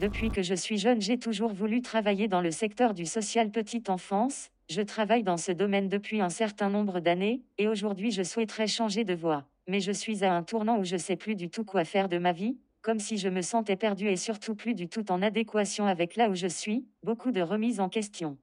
Depuis que je suis jeune, j'ai toujours voulu travailler dans le secteur du social petite enfance. Je travaille dans ce domaine depuis un certain nombre d'années, et aujourd'hui je souhaiterais changer de voie. Mais je suis à un tournant où je sais plus du tout quoi faire de ma vie, comme si je me sentais perdu et surtout plus du tout en adéquation avec là où je suis, beaucoup de remises en question.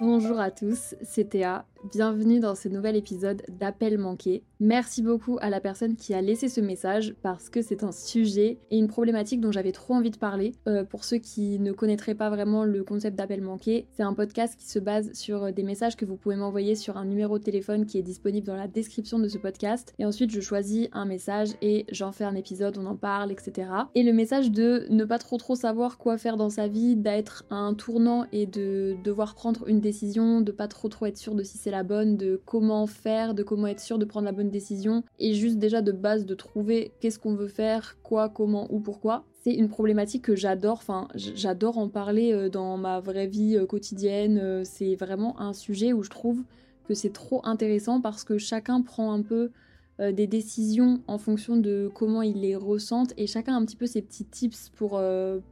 Bonjour à tous, c'est Théa. Bienvenue dans ce nouvel épisode d'Appel manqué. Merci beaucoup à la personne qui a laissé ce message parce que c'est un sujet et une problématique dont j'avais trop envie de parler. Euh, pour ceux qui ne connaîtraient pas vraiment le concept d'appel manqué, c'est un podcast qui se base sur des messages que vous pouvez m'envoyer sur un numéro de téléphone qui est disponible dans la description de ce podcast. Et ensuite, je choisis un message et j'en fais un épisode, on en parle, etc. Et le message de ne pas trop trop savoir quoi faire dans sa vie, d'être à un tournant et de devoir prendre une décision, de pas trop trop être sûr de si c'est la bonne, de comment faire, de comment être sûr de prendre la bonne décision, et juste déjà de base de trouver qu'est-ce qu'on veut faire, quoi, comment, ou pourquoi. C'est une problématique que j'adore, enfin j'adore en parler euh, dans ma vraie vie euh, quotidienne, euh, c'est vraiment un sujet où je trouve que c'est trop intéressant parce que chacun prend un peu des décisions en fonction de comment il les ressent et chacun a un petit peu ses petits tips pour,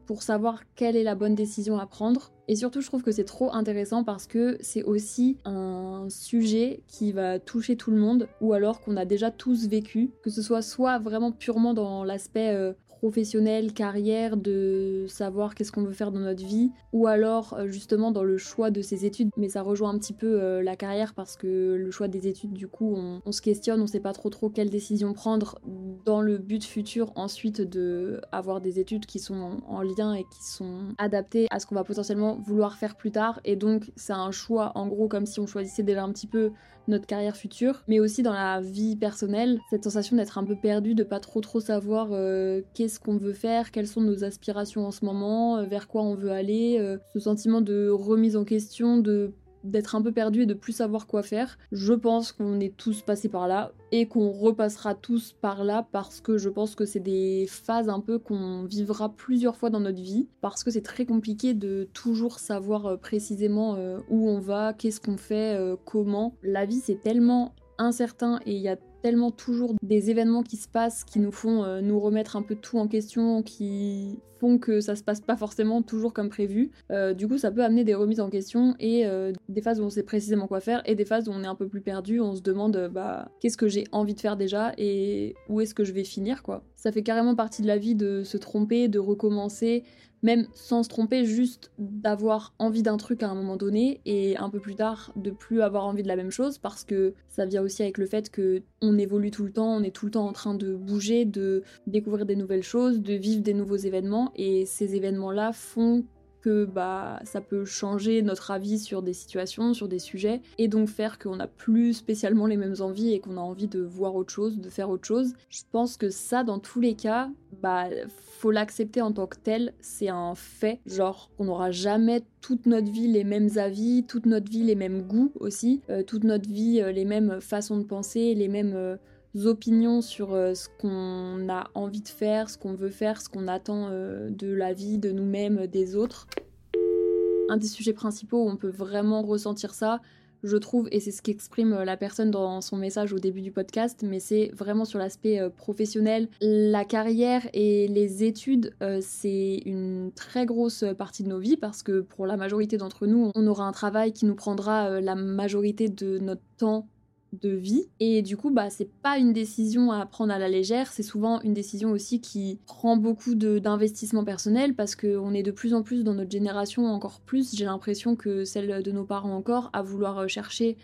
pour savoir quelle est la bonne décision à prendre. Et surtout, je trouve que c'est trop intéressant parce que c'est aussi un sujet qui va toucher tout le monde ou alors qu'on a déjà tous vécu, que ce soit soit vraiment purement dans l'aspect euh, professionnel, carrière, de savoir qu'est-ce qu'on veut faire dans notre vie, ou alors euh, justement dans le choix de ses études. Mais ça rejoint un petit peu euh, la carrière parce que le choix des études, du coup, on, se questionne, on sait pas trop trop quelle décision prendre dans le but futur ensuite de avoir des études qui sont en lien et qui sont adaptées à ce qu'on va potentiellement vouloir faire plus tard. Et donc c'est un choix en gros comme si on choisissait déjà un petit peu notre carrière future, mais aussi dans la vie personnelle, cette sensation d'être un peu perdu, de pas trop trop savoir euh, qu'est-ce qu'on veut faire, quelles sont nos aspirations en ce moment, euh, vers quoi on veut aller, euh, ce sentiment de remise en question, de d'être un peu perdu et de plus savoir quoi faire. Je pense qu'on est tous passés par là et qu'on repassera tous par là parce que je pense que c'est des phases un peu qu'on vivra plusieurs fois dans notre vie parce que c'est très compliqué de toujours savoir euh, précisément euh, où on va, qu'est-ce qu'on fait, euh, comment. La vie c'est tellement incertain et il y a tellement toujours des événements qui se passent qui nous font euh, nous remettre un peu tout en question, qui font que ça se passe pas forcément toujours comme prévu. Euh, du coup, ça peut amener des remises en question et euh, des phases où on sait précisément quoi faire et des phases où on est un peu plus perdu, on se demande bah qu'est-ce que j'ai envie de faire déjà et où est-ce que je vais finir quoi. Ça fait carrément partie de la vie de se tromper, de recommencer, même sans se tromper, juste d'avoir envie d'un truc à un moment donné et un peu plus tard de plus avoir envie de la même chose parce que ça vient aussi avec le fait que on évolue tout le temps, on est tout le temps en train de bouger, de découvrir des nouvelles choses, de vivre des nouveaux événements et ces événements-là font bah ça peut changer notre avis sur des situations, sur des sujets, et donc faire qu'on n'a plus spécialement les mêmes envies et qu'on a envie de voir autre chose, de faire autre chose. Je pense que ça, dans tous les cas, bah faut l'accepter en tant que tel, c'est un fait. Genre, on n'aura jamais toute notre vie les mêmes avis, toute notre vie les mêmes goûts aussi, euh, toute notre vie euh, les mêmes façons de penser, les mêmes euh, opinions sur ce qu'on a envie de faire, ce qu'on veut faire, ce qu'on attend de la vie, de nous-mêmes, des autres. Un des sujets principaux où on peut vraiment ressentir ça, je trouve, et c'est ce qu'exprime euh, la personne dans son message au début du podcast, mais c'est vraiment sur l'aspect euh, professionnel. La carrière et les études, euh, c'est une très grosse partie de nos vies parce que pour la majorité d'entre nous, on aura un travail qui nous prendra la majorité de notre temps de vie. Et du coup bah c'est pas une décision à prendre à la légère. C'est souvent une décision aussi qui prend beaucoup d'investissement personnel parce qu'on est de plus en plus dans notre génération encore plus. J'ai l'impression que celle de nos parents encore à vouloir euh, chercher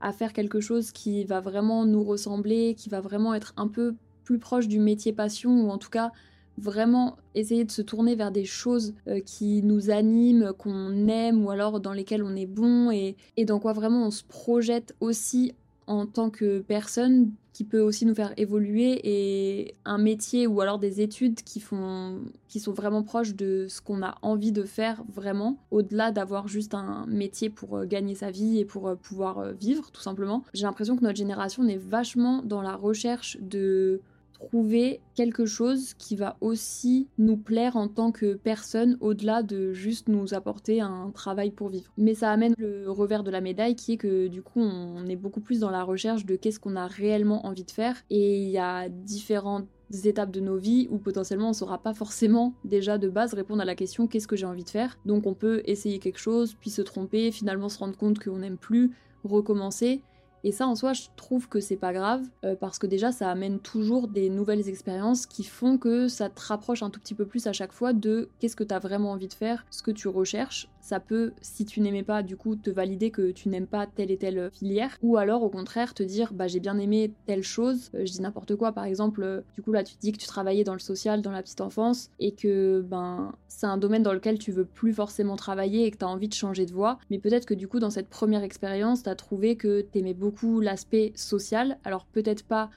à faire quelque chose qui va vraiment nous ressembler qui va vraiment être un peu plus proche du métier passion ou en tout cas vraiment essayer de se tourner vers des choses euh, qui nous animent, qu'on aime ou alors dans lesquelles on est bon et, et dans quoi vraiment on se projette aussi en tant que personne qui peut aussi nous faire évoluer et un métier ou alors des études qui sont vraiment proches de ce qu'on a envie de faire vraiment au-delà d'avoir juste un métier pour euh, gagner sa vie et pour euh, pouvoir euh, vivre tout simplement. J'ai l'impression que notre génération est vachement dans la recherche de trouver quelque chose qui va aussi nous plaire en tant que personne au-delà de juste nous apporter un travail pour vivre. Mais ça amène le revers de la médaille qui est que du coup on est beaucoup plus dans la recherche de qu'est-ce qu'on a réellement envie de faire et il y a différentes étapes de nos vies où potentiellement on saura pas forcément déjà de base répondre à la question qu'est-ce que j'ai envie de faire? Donc on peut essayer quelque chose, puis se tromper, finalement se rendre compte qu'on n'aime plus, recommencer. Et ça, en soi, je trouve que c'est pas grave, euh, parce que déjà, ça amène toujours des nouvelles expériences qui font que ça te rapproche un tout petit peu plus à chaque fois de qu'est-ce que tu as vraiment envie de faire, ce que tu recherches. Ça peut, si tu n'aimais pas, du coup, te valider que tu n'aimes pas telle et telle filière, ou alors au contraire te dire, bah j'ai bien aimé telle chose. Euh, je dis n'importe quoi, par exemple, euh, du coup là, tu te dis que tu travaillais dans le social, dans la petite enfance, et que ben c'est un domaine dans lequel tu veux plus forcément travailler et que tu as envie de changer de voie. Mais peut-être que du coup, dans cette première expérience, tu as trouvé que t'aimais beaucoup l'aspect social. Alors peut-être pas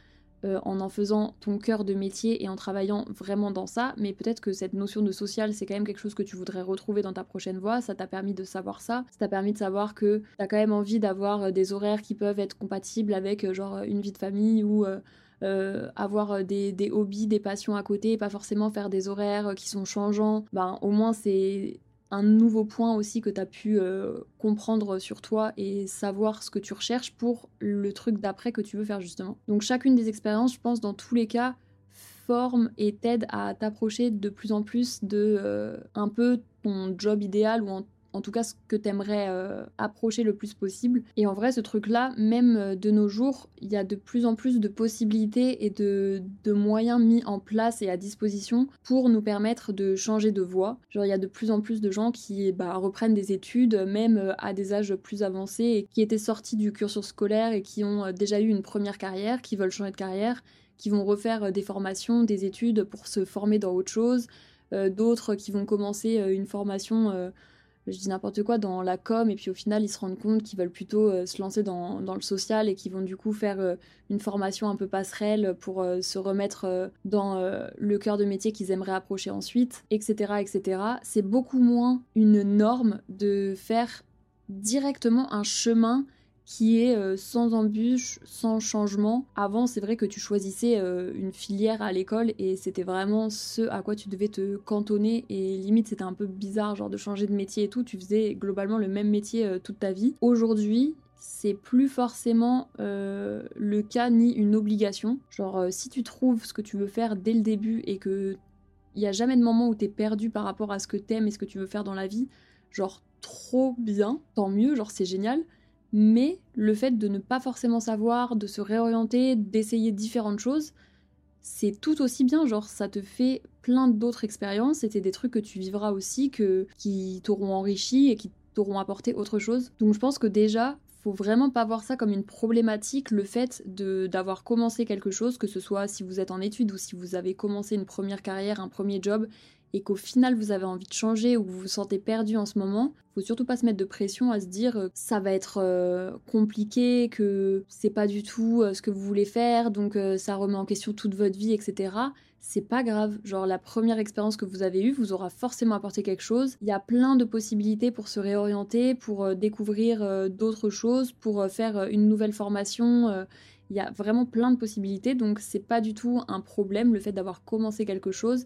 euh, en en faisant ton cœur de métier et en travaillant vraiment dans ça, mais peut-être que cette notion de social, c'est quand même quelque chose que tu voudrais retrouver dans ta prochaine voie. Ça t'a permis de savoir ça. Ça t'a permis de savoir que t'as quand même envie d'avoir euh, des horaires qui peuvent être compatibles avec euh, genre une vie de famille ou avoir des, hobbies, des passions à côté, et pas forcément faire des horaires qui sont changeants. Ben au moins c'est un nouveau point aussi que tu as pu euh, comprendre sur toi et savoir ce que tu recherches pour le truc d'après que tu veux faire justement. Donc chacune des expériences, je pense, dans tous les cas, forme et t'aide à t'approcher de plus en plus de euh, un peu ton job idéal ou en en tout cas ce que t'aimerais euh, approcher le plus possible. Et en vrai, ce truc-là, même euh, de nos jours, il y a de plus en plus de possibilités et de, moyens mis en place et à disposition pour nous permettre de changer de voie. Genre, il y a de plus en plus de gens qui bah, reprennent des études, même euh, à des âges plus avancés, qui étaient sortis du cursus scolaire et qui ont déjà eu une première carrière, qui veulent changer de carrière, qui vont refaire des formations, des études pour se former dans autre chose. D'autres qui vont commencer une formation je dis n'importe quoi, dans la com, et puis au final, ils se rendent compte qu'ils veulent plutôt euh, se lancer dans, le social et qu'ils vont du coup faire euh, une formation un peu passerelle pour euh, se remettre dans le cœur de métier qu'ils aimeraient approcher ensuite, etc. etc. C'est beaucoup moins une norme de faire directement un chemin qui est euh, sans embûche, sans changement. Avant, c'est vrai que tu choisissais euh, une filière à l'école et c'était vraiment ce à quoi tu devais te cantonner et limite c'était un peu bizarre genre de changer de métier et tout, tu faisais globalement le même métier euh, toute ta vie. Aujourd'hui, c'est plus forcément le cas ni une obligation. Genre si tu trouves ce que tu veux faire dès le début et que il y a jamais de moment où t'es perdu par rapport à ce que t'aimes et ce que tu veux faire dans la vie, genre trop bien, tant mieux, genre c'est génial mais le fait de ne pas forcément savoir, de se réorienter, d'essayer différentes choses, c'est tout aussi bien, genre ça te fait plein d'autres expériences, c'était des trucs que tu vivras aussi, que, qui t'auront enrichi et qui t'auront apporté autre chose. Donc je pense que déjà, faut vraiment pas voir ça comme une problématique, le fait d'avoir commencé quelque chose, que ce soit si vous êtes en études ou si vous avez commencé une première carrière, un premier job, et qu'au final vous avez envie de changer ou vous vous sentez perdu en ce moment, faut surtout pas se mettre de pression à se dire euh, ça va être euh, compliqué, que c'est pas du tout euh, ce que vous voulez faire, donc ça remet en question toute votre vie, etc. C'est pas grave, genre la première expérience que vous avez eue vous aura forcément apporté quelque chose. Il y a plein de possibilités pour se réorienter, pour découvrir d'autres choses, pour faire une nouvelle formation Il y a vraiment plein de possibilités, donc c'est pas du tout un problème le fait d'avoir commencé quelque chose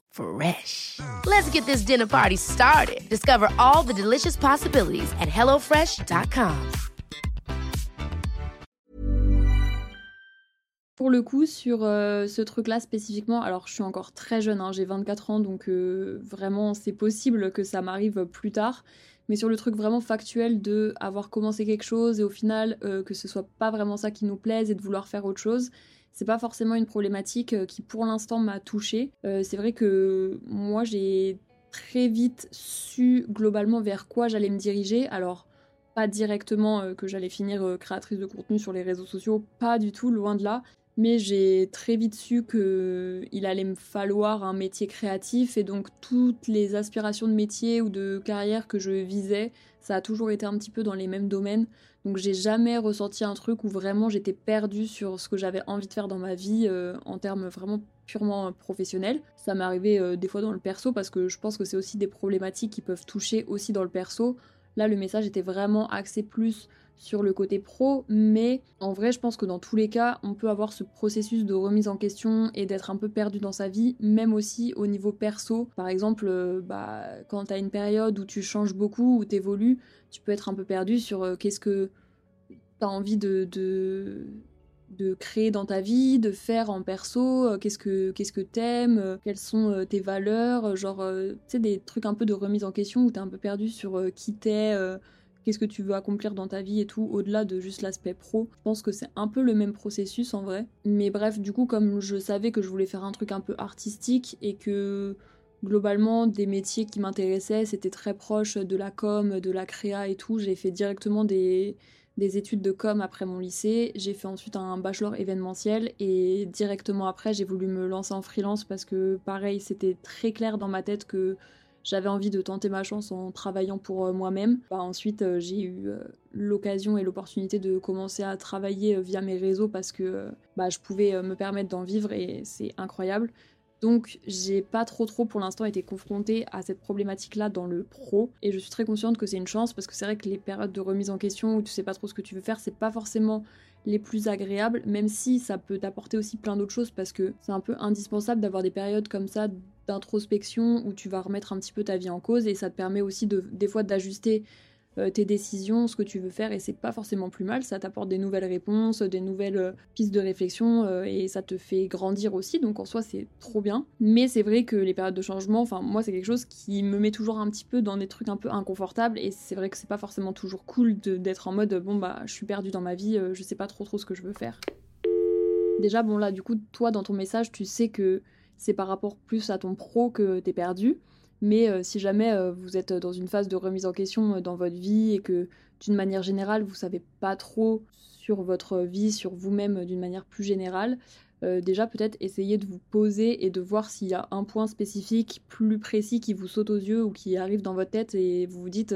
Fresh. Let's get this dinner party started. Discover all the delicious possibilities at hellofresh.com. Pour le coup, sur euh, ce truc-là spécifiquement, alors je suis encore très jeune, hein, j'ai 24 ans, donc euh, vraiment c'est possible que ça m'arrive plus tard. Mais sur le truc vraiment factuel de avoir commencé quelque chose et au final euh, que ce soit pas vraiment ça qui nous plaise et de vouloir faire autre chose, c'est pas forcément une problématique euh, qui pour l'instant m'a touchée. Euh, c'est vrai que moi j'ai très vite su globalement vers quoi j'allais me diriger. Alors pas directement euh, que j'allais finir créatrice de contenu sur les réseaux sociaux, pas du tout, loin de là. Mais j'ai très vite su qu'il allait me falloir un métier créatif et donc toutes les aspirations de métier ou de carrière que je visais, ça a toujours été un petit peu dans les mêmes domaines. Donc j'ai jamais ressenti un truc où vraiment j'étais perdue sur ce que j'avais envie de faire dans ma vie euh, en termes vraiment purement professionnels. Ça m'est arrivé euh, des fois dans le perso parce que je pense que c'est aussi des problématiques qui peuvent toucher aussi dans le perso. Là le message était vraiment axé plus sur le côté pro, mais en vrai, je pense que dans tous les cas, on peut avoir ce processus de remise en question et d'être un peu perdu dans sa vie, même aussi au niveau perso. Par exemple, euh, bah, quand tu as une période où tu changes beaucoup, où tu évolues, tu peux être un peu perdu sur euh, qu'est-ce que tu as envie de, de, de, créer dans ta vie, de faire en perso, euh, qu'est-ce que qu'est-ce que t'aimes, quelles sont tes valeurs, genre, tu sais, des trucs un peu de remise en question où tu es un peu perdu sur qui t'es qu'est-ce que tu veux accomplir dans ta vie et tout, au-delà de juste l'aspect pro. Je pense que c'est un peu le même processus en vrai. Mais bref, du coup, comme je savais que je voulais faire un truc un peu artistique et que globalement des métiers qui m'intéressaient, c'était très proche de la com, de la créa et tout, j'ai fait directement des, des études de com après mon lycée. J'ai fait ensuite un bachelor événementiel et directement après, j'ai voulu me lancer en freelance parce que pareil, c'était très clair dans ma tête que j'avais envie de tenter ma chance en travaillant pour euh, moi-même. Bah, ensuite, euh, j'ai eu euh, l'occasion et l'opportunité de commencer à travailler via mes réseaux parce que bah, je pouvais me permettre d'en vivre et c'est incroyable. Donc j'ai pas trop trop pour l'instant été confrontée à cette problématique là dans le pro et je suis très consciente que c'est une chance parce que c'est vrai que les périodes de remise en question où tu sais pas trop ce que tu veux faire c'est pas forcément les plus agréables même si ça peut t'apporter aussi plein d'autres choses parce que c'est un peu indispensable d'avoir des périodes comme ça d'introspection où tu vas remettre un petit peu ta vie en cause et ça te permet aussi de, des fois d'ajuster euh, tes décisions, ce que tu veux faire et c'est pas forcément plus mal, ça t'apporte des nouvelles réponses, des nouvelles euh, pistes de réflexion euh, et ça te fait grandir aussi donc en soi c'est trop bien. Mais c'est vrai que les périodes de changement, enfin moi c'est quelque chose qui me met toujours un petit peu dans des trucs un peu inconfortables et c'est vrai que c'est pas forcément toujours cool d'être en mode bon bah je suis perdu dans ma vie, je sais pas trop trop ce que je veux faire. Déjà bon là du coup toi dans ton message tu sais que c'est par rapport plus à ton pro que t'es perdu. Mais euh, si jamais euh, vous êtes dans une phase de remise en question euh, dans votre vie et que d'une manière générale vous savez pas trop sur votre vie, sur vous-même d'une manière plus générale, déjà peut-être essayer de vous poser et de voir s'il y a un point spécifique plus précis qui vous saute aux yeux ou qui arrive dans votre tête et vous vous dites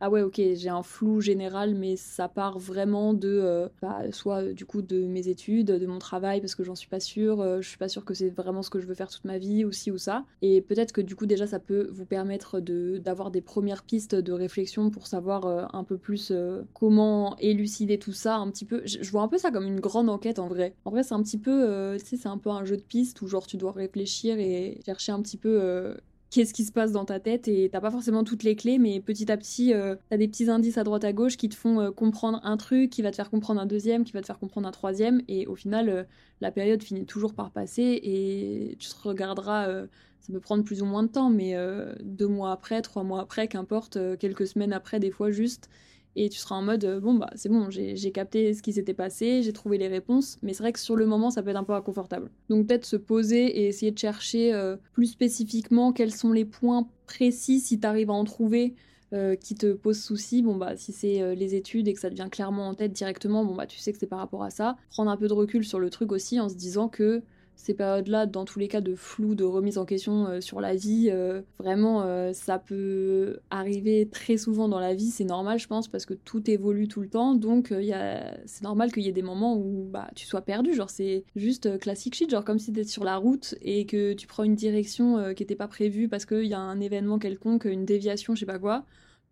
ah ouais ok j'ai un flou général mais ça part vraiment de euh, bah, soit euh, du coup de mes études de mon travail parce que j'en suis pas sûre euh, je suis pas sûre que c'est vraiment ce que je veux faire toute ma vie ou ci ou ça. Et peut-être que du coup déjà ça peut vous permettre de d'avoir des premières pistes de réflexion pour savoir un peu plus comment élucider tout ça un petit peu. Je, vois un peu ça comme une grande enquête en vrai. En vrai c'est un petit peu tu sais c'est un peu un jeu de pistes où genre tu dois réfléchir et chercher un petit peu qu'est-ce qui se passe dans ta tête et t'as pas forcément toutes les clés, mais petit à petit, euh, t'as des petits indices à droite à gauche qui te font euh, comprendre un truc, qui va te faire comprendre un deuxième, qui va te faire comprendre un troisième, et au final, euh, la période finit toujours par passer et tu te regarderas. ça peut prendre plus ou moins de temps, mais deux mois après, trois mois après, qu'importe, quelques semaines après, des fois juste, et tu seras en mode euh, bon bah c'est bon j'ai capté ce qui s'était passé j'ai trouvé les réponses. Mais c'est vrai que sur le moment ça peut être un peu inconfortable. Donc peut-être se poser et essayer de chercher euh, plus spécifiquement quels sont les points précis si tu arrives à en trouver euh, qui te posent souci. Bon bah si c'est les études et que ça devient clairement en tête directement bon bah tu sais que c'est par rapport à ça. Prendre un peu de recul sur le truc aussi en se disant que ces périodes-là, dans tous les cas de flou, de remise en question euh, sur la vie, euh, vraiment, euh, ça peut arriver très souvent dans la vie. C'est normal, je pense, parce que tout évolue tout le temps. Donc, c'est normal qu'il y ait des moments où bah, tu sois perdu. Genre, c'est juste classique shit. Genre, comme si tu étais sur la route et que tu prends une direction qui n'était pas prévue parce qu'il y a un événement quelconque, une déviation, je sais pas quoi.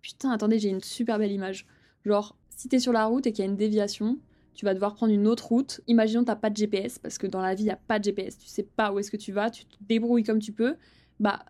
Putain, attendez, j'ai une super belle image. Genre, si t'es sur la route et qu'il y a une déviation, tu vas devoir prendre une autre route. Imaginons t'as pas de GPS, parce que dans la vie, il n'y a pas de GPS. Tu sais pas où est-ce que tu vas, tu te débrouilles comme tu peux. Bah,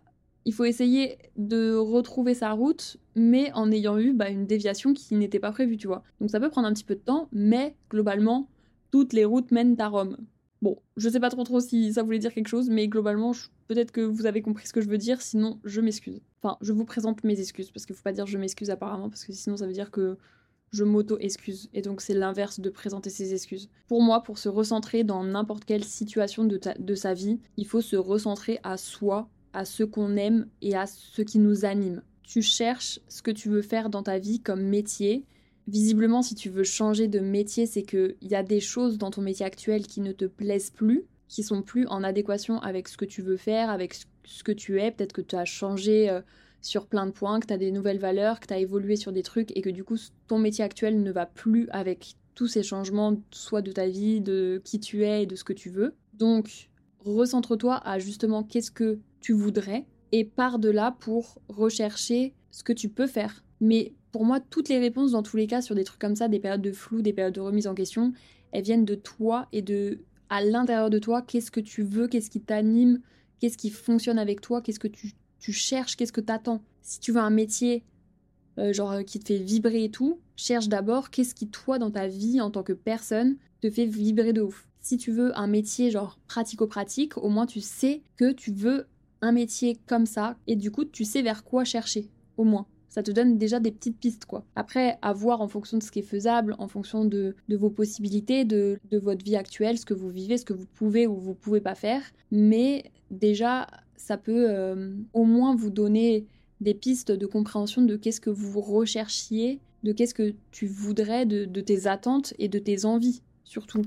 il faut essayer de retrouver sa route, mais en ayant eu bah, une déviation qui n'était pas prévue, tu vois. Donc ça peut prendre un petit peu de temps, mais globalement, toutes les routes mènent à Rome. Bon, je sais pas trop trop si ça voulait dire quelque chose, mais globalement, peut-être que vous avez compris ce que je veux dire, sinon je m'excuse. Enfin, je vous présente mes excuses, parce qu'il faut pas dire je m'excuse apparemment, parce que sinon ça veut dire que je m'auto-excuse. Et donc c'est l'inverse de présenter ses excuses. Pour moi, pour se recentrer dans n'importe quelle situation de, sa vie, il faut se recentrer à soi, à ce qu'on aime et à ce qui nous anime. Tu cherches ce que tu veux faire dans ta vie comme métier. Visiblement, si tu veux changer de métier, c'est qu'il y a des choses dans ton métier actuel qui ne te plaisent plus, qui sont plus en adéquation avec ce que tu veux faire, avec ce que tu es. Peut-être que tu as changé euh, sur plein de points, que tu as des nouvelles valeurs, que tu as évolué sur des trucs et que du coup ton métier actuel ne va plus avec tous ces changements, soit de ta vie, de qui tu es et de ce que tu veux. Donc, recentre-toi à justement qu'est-ce que tu voudrais et pars de là pour rechercher ce que tu peux faire. Mais pour moi, toutes les réponses dans tous les cas sur des trucs comme ça, des périodes de flou, des périodes de remise en question, elles viennent de toi et de à l'intérieur de toi, qu'est-ce que tu veux, qu'est-ce qui t'anime, qu'est-ce qui fonctionne avec toi, qu'est-ce que tu tu cherches qu'est-ce que t'attends? Si tu veux un métier euh, genre euh, qui te fait vibrer et tout, cherche d'abord qu'est-ce qui toi dans ta vie en tant que personne te fait vibrer de ouf. Si tu veux un métier genre pratico-pratique, au moins tu sais que tu veux un métier comme ça et du coup tu sais vers quoi chercher, au moins. Ça te donne déjà des petites pistes quoi. Après, à voir en fonction de ce qui est faisable, en fonction de, vos possibilités, de, de votre vie actuelle, ce que vous vivez, ce que vous pouvez ou vous pouvez pas faire. Mais déjà, ça peut euh, au moins vous donner des pistes de compréhension de qu'est-ce que vous recherchiez, de qu'est-ce que tu voudrais, de, tes attentes et de tes envies, surtout.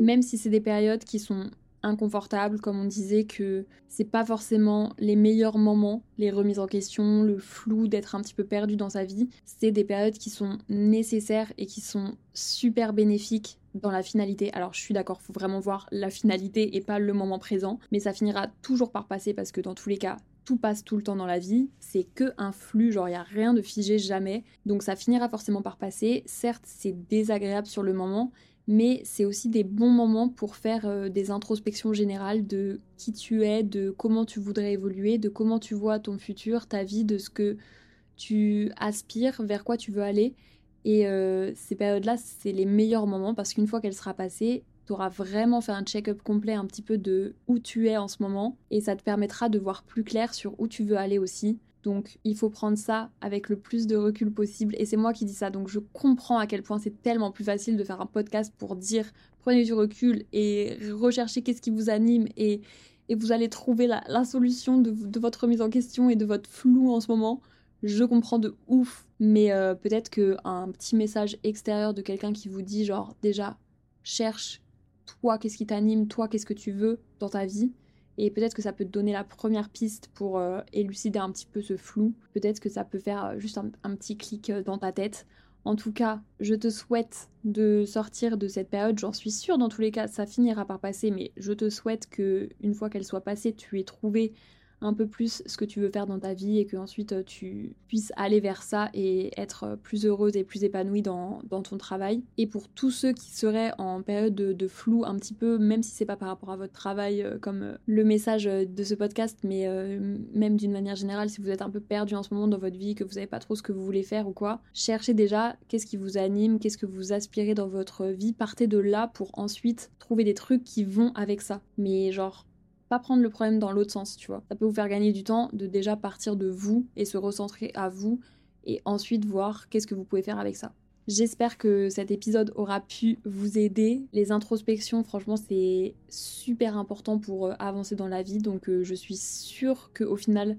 Même si c'est des périodes qui sont inconfortables, comme on disait que c'est pas forcément les meilleurs moments, les remises en question, le flou d'être un petit peu perdu dans sa vie, c'est des périodes qui sont nécessaires et qui sont super bénéfiques dans la finalité. Alors je suis d'accord, faut vraiment voir la finalité et pas le moment présent, mais ça finira toujours par passer parce que dans tous les cas, tout passe tout le temps dans la vie, c'est que un flux, genre il y a rien de figé jamais. Donc ça finira forcément par passer. Certes, c'est désagréable sur le moment, mais c'est aussi des bons moments pour faire euh, des introspections générales de qui tu es, de comment tu voudrais évoluer, de comment tu vois ton futur, ta vie, de ce que tu aspires, vers quoi tu veux aller. Et euh, ces périodes-là, c'est les meilleurs moments parce qu'une fois qu'elle sera passée, tu auras vraiment fait un check-up complet un petit peu de où tu es en ce moment et ça te permettra de voir plus clair sur où tu veux aller aussi. Donc il faut prendre ça avec le plus de recul possible. Et c'est moi qui dis ça. Donc je comprends à quel point c'est tellement plus facile de faire un podcast pour dire prenez du recul et recherchez qu'est-ce qui vous anime et, et vous allez trouver la, solution de, de votre remise en question et de votre flou en ce moment. Je comprends de ouf, mais euh, peut-être qu'un petit message extérieur de quelqu'un qui vous dit genre déjà cherche toi qu'est-ce qui t'anime, toi qu'est-ce que tu veux dans ta vie, et peut-être que ça peut te donner la première piste pour euh, élucider un petit peu ce flou, peut-être que ça peut faire euh, juste un, petit clic dans ta tête. En tout cas, je te souhaite de sortir de cette période, j'en suis sûre dans tous les cas, ça finira par passer, mais je te souhaite que une fois qu'elle soit passée, tu aies trouvé un peu plus ce que tu veux faire dans ta vie et que ensuite tu puisses aller vers ça et être plus heureuse et plus épanouie dans, ton travail. Et pour tous ceux qui seraient en période de, flou un petit peu, même si c'est pas par rapport à votre travail, euh, comme euh, le message de ce podcast, mais même d'une manière générale, si vous êtes un peu perdu en ce moment dans votre vie, que vous savez pas trop ce que vous voulez faire ou quoi, cherchez déjà qu'est-ce qui vous anime, qu'est-ce que vous aspirez dans votre vie, partez de là pour ensuite trouver des trucs qui vont avec ça. Mais genre, prendre le problème dans l'autre sens, tu vois. Ça peut vous faire gagner du temps de déjà partir de vous et se recentrer à vous et ensuite voir qu'est-ce que vous pouvez faire avec ça. J'espère que cet épisode aura pu vous aider. Les introspections, franchement, c'est super important pour euh, avancer dans la vie. Donc, euh, je suis sûre qu'au final,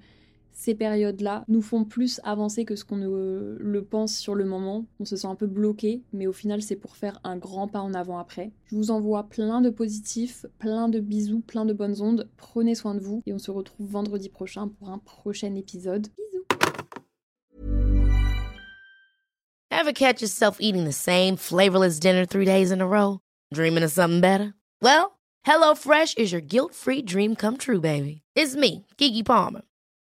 ces périodes-là nous font plus avancer que ce qu'on le pense sur le moment. On se sent un peu bloqué, mais au final, c'est pour faire un grand pas en avant après. Je vous envoie plein de positifs, plein de bisous, plein de bonnes ondes. Prenez soin de vous et on se retrouve vendredi prochain pour un prochain épisode. Bisous Ever catch yourself eating the same flavorless dinner three days in a row? Dreaming of something better? Well, HelloFresh is your guilt-free dream come true, baby. It's me, Kiki Palmer.